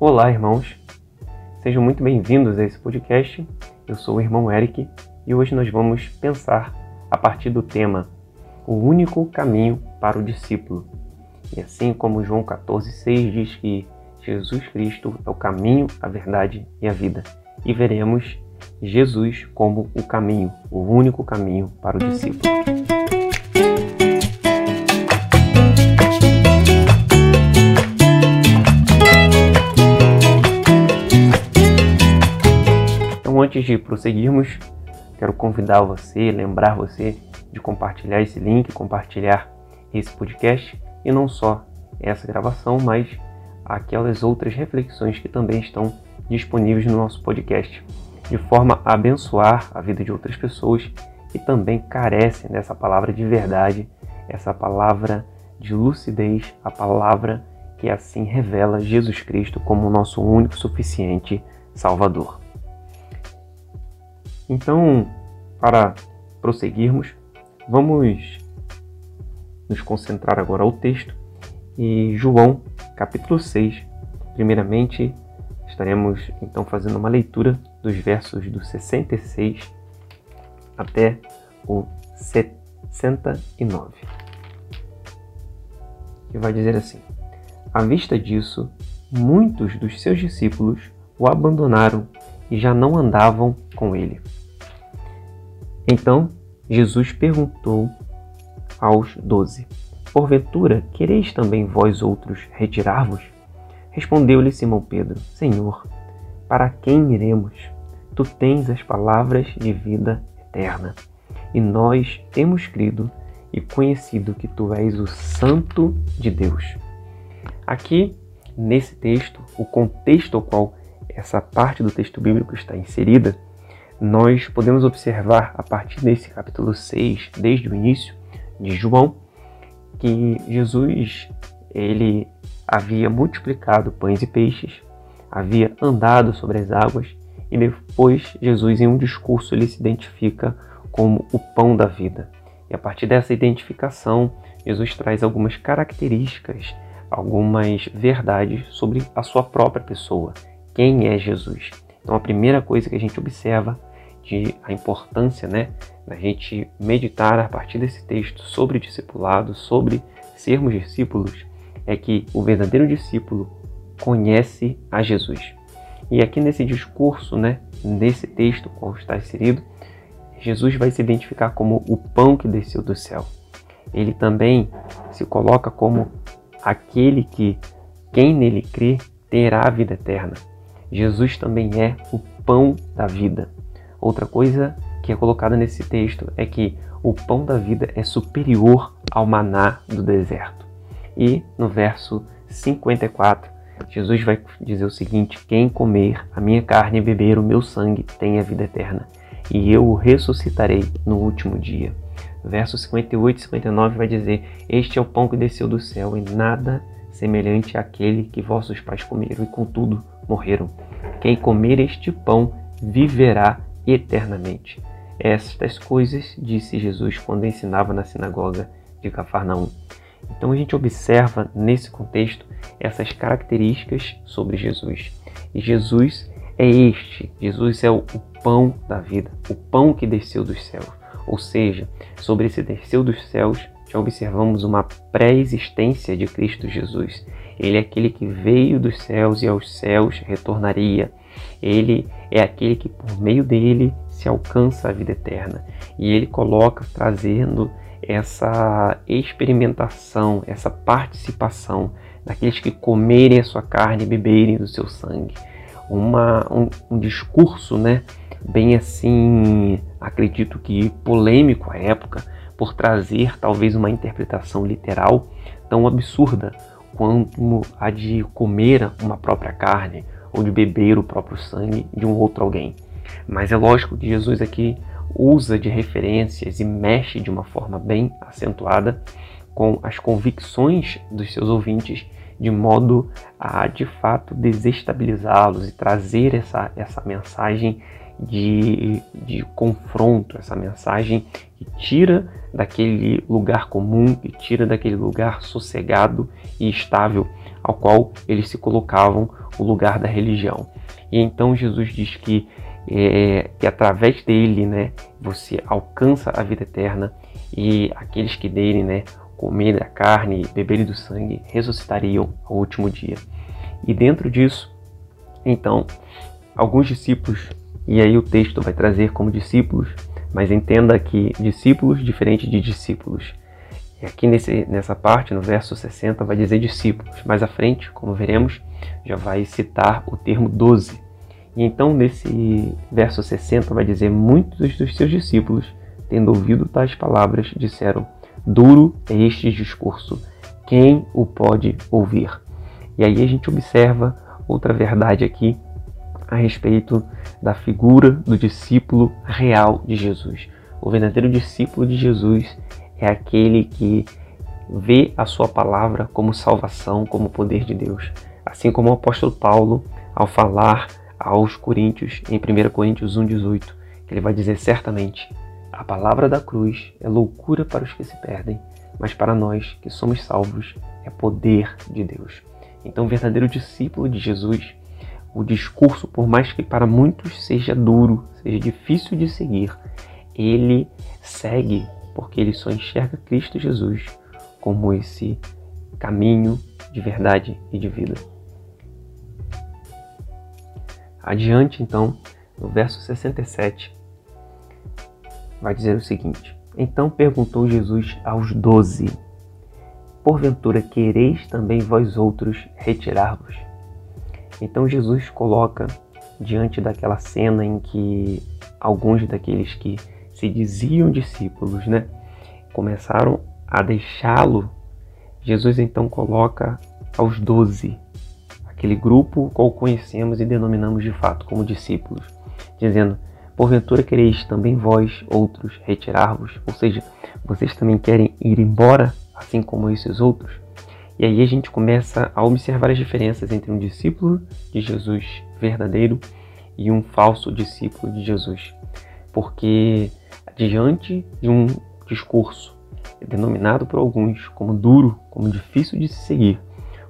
Olá, irmãos. Sejam muito bem-vindos a esse podcast. Eu sou o irmão Eric e hoje nós vamos pensar a partir do tema O único caminho para o discípulo. E assim como João 14,6 diz que Jesus Cristo é o caminho, a verdade e a vida. E veremos Jesus como o caminho, o único caminho para o discípulo. Antes de prosseguirmos, quero convidar você, lembrar você de compartilhar esse link, compartilhar esse podcast e não só essa gravação, mas aquelas outras reflexões que também estão disponíveis no nosso podcast, de forma a abençoar a vida de outras pessoas que também carecem dessa palavra de verdade, essa palavra de lucidez, a palavra que assim revela Jesus Cristo como o nosso único suficiente Salvador. Então, para prosseguirmos, vamos nos concentrar agora ao texto e João, capítulo 6. Primeiramente, estaremos então fazendo uma leitura dos versos do 66 até o 69. Que vai dizer assim: À vista disso, muitos dos seus discípulos o abandonaram e já não andavam com ele. Então Jesus perguntou aos doze: Porventura, quereis também vós outros retirar-vos? Respondeu-lhe Simão Pedro: Senhor, para quem iremos? Tu tens as palavras de vida eterna. E nós temos crido e conhecido que tu és o Santo de Deus. Aqui, nesse texto, o contexto ao qual essa parte do texto bíblico está inserida, nós podemos observar a partir desse capítulo 6, desde o início de João, que Jesus ele havia multiplicado pães e peixes, havia andado sobre as águas e depois Jesus em um discurso ele se identifica como o pão da vida. E a partir dessa identificação, Jesus traz algumas características, algumas verdades sobre a sua própria pessoa. Quem é Jesus? Então a primeira coisa que a gente observa de a importância, né, da gente meditar a partir desse texto sobre discipulado, sobre sermos discípulos, é que o verdadeiro discípulo conhece a Jesus. E aqui nesse discurso, né, nesse texto qual está inserido, Jesus vai se identificar como o pão que desceu do céu. Ele também se coloca como aquele que quem nele crê terá a vida eterna. Jesus também é o pão da vida. Outra coisa que é colocada nesse texto é que o pão da vida é superior ao maná do deserto. E no verso 54, Jesus vai dizer o seguinte: Quem comer a minha carne e beber o meu sangue tem a vida eterna, e eu o ressuscitarei no último dia. Verso 58 e 59 vai dizer: Este é o pão que desceu do céu, e nada semelhante àquele que vossos pais comeram, e contudo morreram. Quem comer este pão viverá eternamente. Estas coisas disse Jesus quando ensinava na sinagoga de Cafarnaum. Então a gente observa nesse contexto essas características sobre Jesus. E Jesus é este, Jesus é o, pão da vida, o pão que desceu dos céus. Ou seja, sobre esse desceu dos céus, já observamos uma pré-existência de Cristo Jesus. Ele é aquele que veio dos céus e aos céus retornaria. Ele é aquele que por meio dele se alcança a vida eterna. E ele coloca trazendo essa experimentação, essa participação daqueles que comerem a sua carne e beberem do seu sangue. Uma, um, um discurso, né, bem assim, acredito que polêmico à época, por trazer talvez uma interpretação literal tão absurda quanto a de comer uma própria carne ou de beber o próprio sangue de um outro alguém. Mas é lógico que Jesus aqui usa de referências e mexe de uma forma bem acentuada com as convicções dos seus ouvintes, de modo a de fato desestabilizá-los e trazer essa, essa mensagem de, de confronto, essa mensagem que tira daquele lugar comum, que tira daquele lugar sossegado e estável ao qual eles se colocavam o lugar da religião. E então Jesus diz que, é, que através dele, né, você alcança a vida eterna e aqueles que dele, né, comerem a carne, beberem do sangue, ressuscitariam ao último dia. E dentro disso, então, alguns discípulos, e aí o texto vai trazer como discípulos, mas entenda que discípulos diferente de discípulos. E aqui nesse, nessa parte, no verso 60, vai dizer discípulos. Mais à frente, como veremos, já vai citar o termo doze. E então, nesse verso 60, vai dizer: Muitos dos seus discípulos, tendo ouvido tais palavras, disseram: Duro é este discurso, quem o pode ouvir? E aí a gente observa outra verdade aqui a respeito da figura do discípulo real de Jesus. O verdadeiro discípulo de Jesus é aquele que vê a sua palavra como salvação, como poder de Deus. Assim como o apóstolo Paulo, ao falar aos Coríntios, em 1 Coríntios 1,18, que ele vai dizer certamente: A palavra da cruz é loucura para os que se perdem, mas para nós que somos salvos é poder de Deus. Então, o verdadeiro discípulo de Jesus, o discurso, por mais que para muitos seja duro, seja difícil de seguir, ele segue porque ele só enxerga Cristo Jesus como esse caminho de verdade e de vida. Adiante, então, no verso 67, vai dizer o seguinte: Então perguntou Jesus aos doze: Porventura quereis também vós outros retirar-vos? Então Jesus coloca diante daquela cena em que alguns daqueles que se diziam discípulos, né, começaram a deixá-lo. Jesus então coloca aos doze, aquele grupo qual conhecemos e denominamos de fato como discípulos, dizendo: Porventura quereis também vós outros retirar-vos? Ou seja, vocês também querem ir embora, assim como esses outros? E aí a gente começa a observar as diferenças entre um discípulo de Jesus verdadeiro e um falso discípulo de Jesus. Porque diante de um discurso denominado por alguns como duro, como difícil de se seguir,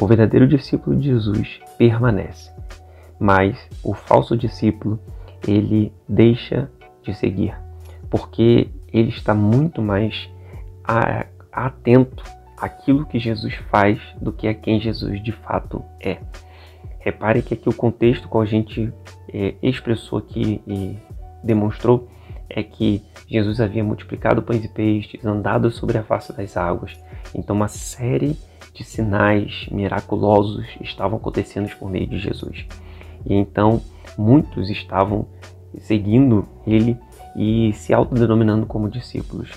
o verdadeiro discípulo de Jesus permanece. Mas o falso discípulo, ele deixa de seguir, porque ele está muito mais atento àquilo que Jesus faz do que a quem Jesus de fato é. Repare que aqui o contexto que a gente é, expressou aqui e demonstrou é que Jesus havia multiplicado pães e peixes, andado sobre a face das águas. Então, uma série de sinais miraculosos estavam acontecendo por meio de Jesus. E então, muitos estavam seguindo ele e se autodenominando como discípulos.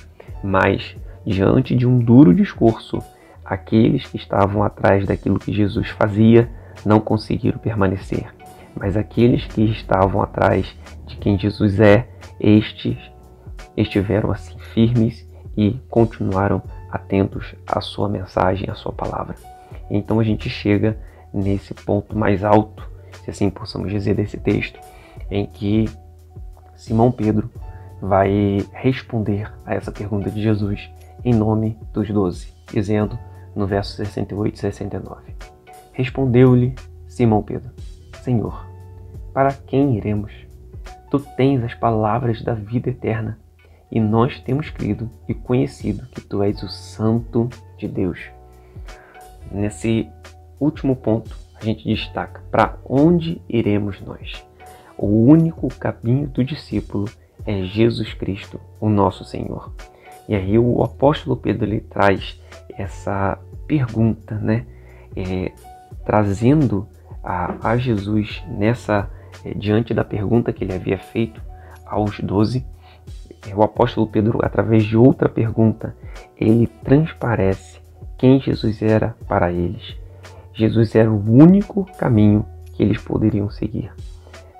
Mas, diante de um duro discurso, aqueles que estavam atrás daquilo que Jesus fazia não conseguiram permanecer. Mas aqueles que estavam atrás de quem Jesus é, estes estiveram assim firmes e continuaram atentos à sua mensagem, à sua palavra. Então a gente chega nesse ponto mais alto, se assim possamos dizer, desse texto, em que Simão Pedro vai responder a essa pergunta de Jesus em nome dos doze, dizendo no verso 68 e 69: Respondeu-lhe Simão Pedro: Senhor, para quem iremos? Tu tens as palavras da vida eterna, e nós temos crido e conhecido que tu és o Santo de Deus. Nesse último ponto, a gente destaca para onde iremos nós. O único caminho do discípulo é Jesus Cristo, o nosso Senhor. E aí o apóstolo Pedro ele traz essa pergunta, né? É, trazendo a, a Jesus nessa diante da pergunta que ele havia feito aos doze, é, o apóstolo Pedro, através de outra pergunta, ele transparece quem Jesus era para eles. Jesus era o único caminho que eles poderiam seguir.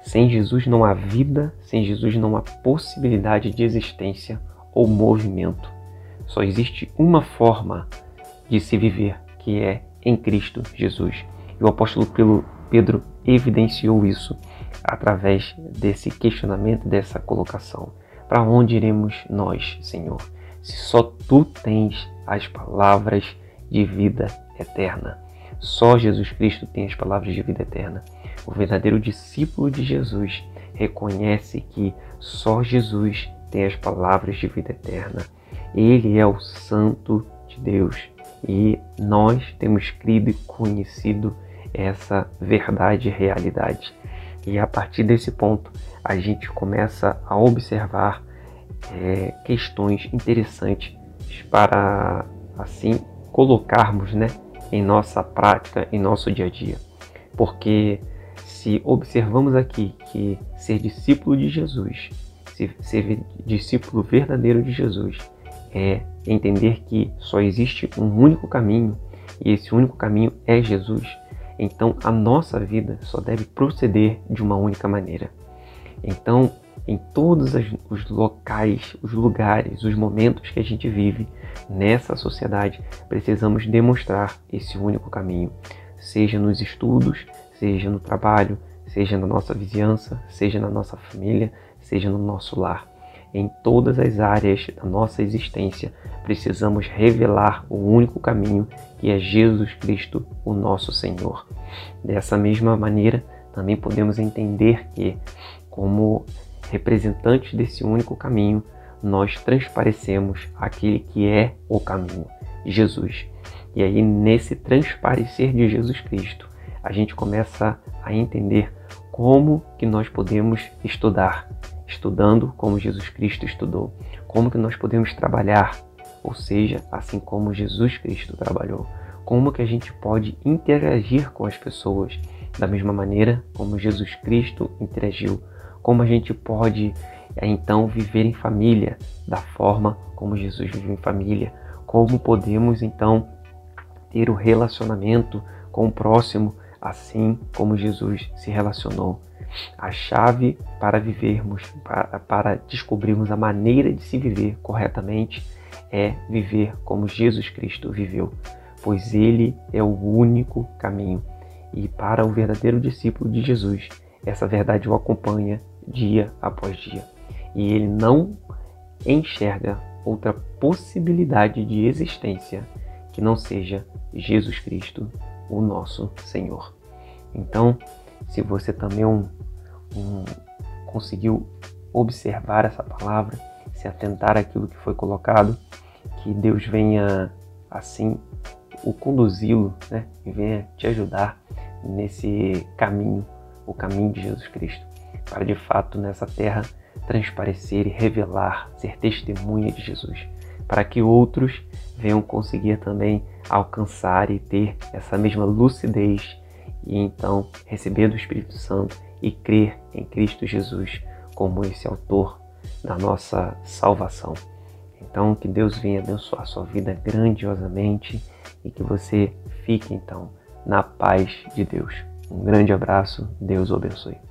Sem Jesus não há vida, sem Jesus não há possibilidade de existência ou movimento. Só existe uma forma de se viver, que é em Cristo Jesus. E o apóstolo Pedro evidenciou isso através desse questionamento, dessa colocação. Para onde iremos nós, Senhor, se só tu tens as palavras de vida eterna? Só Jesus Cristo tem as palavras de vida eterna. O verdadeiro discípulo de Jesus reconhece que só Jesus tem as palavras de vida eterna. Ele é o Santo de Deus e nós temos crido e conhecido essa verdade e realidade. E a partir desse ponto, a gente começa a observar é, questões interessantes para assim colocarmos né, em nossa prática, em nosso dia a dia. Porque se observamos aqui que ser discípulo de Jesus, ser discípulo verdadeiro de Jesus, é entender que só existe um único caminho e esse único caminho é Jesus, então a nossa vida só deve proceder de uma única maneira. Então, em todos os locais, os lugares, os momentos que a gente vive nessa sociedade, precisamos demonstrar esse único caminho, seja nos estudos, seja no trabalho, seja na nossa vizinhança, seja na nossa família, seja no nosso lar. Em todas as áreas da nossa existência, precisamos revelar o único caminho que é Jesus Cristo, o nosso Senhor. Dessa mesma maneira, também podemos entender que, como representantes desse único caminho, nós transparecemos aquele que é o caminho, Jesus. E aí, nesse transparecer de Jesus Cristo, a gente começa a entender como que nós podemos estudar, estudando como Jesus Cristo estudou, como que nós podemos trabalhar, ou seja, assim como Jesus Cristo trabalhou, como que a gente pode interagir com as pessoas da mesma maneira como Jesus Cristo interagiu? Como a gente pode então viver em família da forma como Jesus viveu em família, como podemos então ter o relacionamento com o próximo assim como Jesus se relacionou. A chave para vivermos, para, para descobrirmos a maneira de se viver corretamente é viver como Jesus Cristo viveu, pois Ele é o único caminho. E para o verdadeiro discípulo de Jesus, essa verdade o acompanha dia após dia. E ele não enxerga outra possibilidade de existência que não seja Jesus Cristo, o nosso Senhor. Então, se você também um, um, conseguiu observar essa palavra, se atentar àquilo que foi colocado, que Deus venha assim o conduzi-lo, né? E venha te ajudar nesse caminho, o caminho de Jesus Cristo para de fato nessa terra transparecer e revelar, ser testemunha de Jesus, para que outros venham conseguir também alcançar e ter essa mesma lucidez e então receber do Espírito Santo e crer em Cristo Jesus como esse autor da nossa salvação. Então, que Deus venha abençoar sua vida grandiosamente e que você fique então na paz de Deus. Um grande abraço, Deus o abençoe.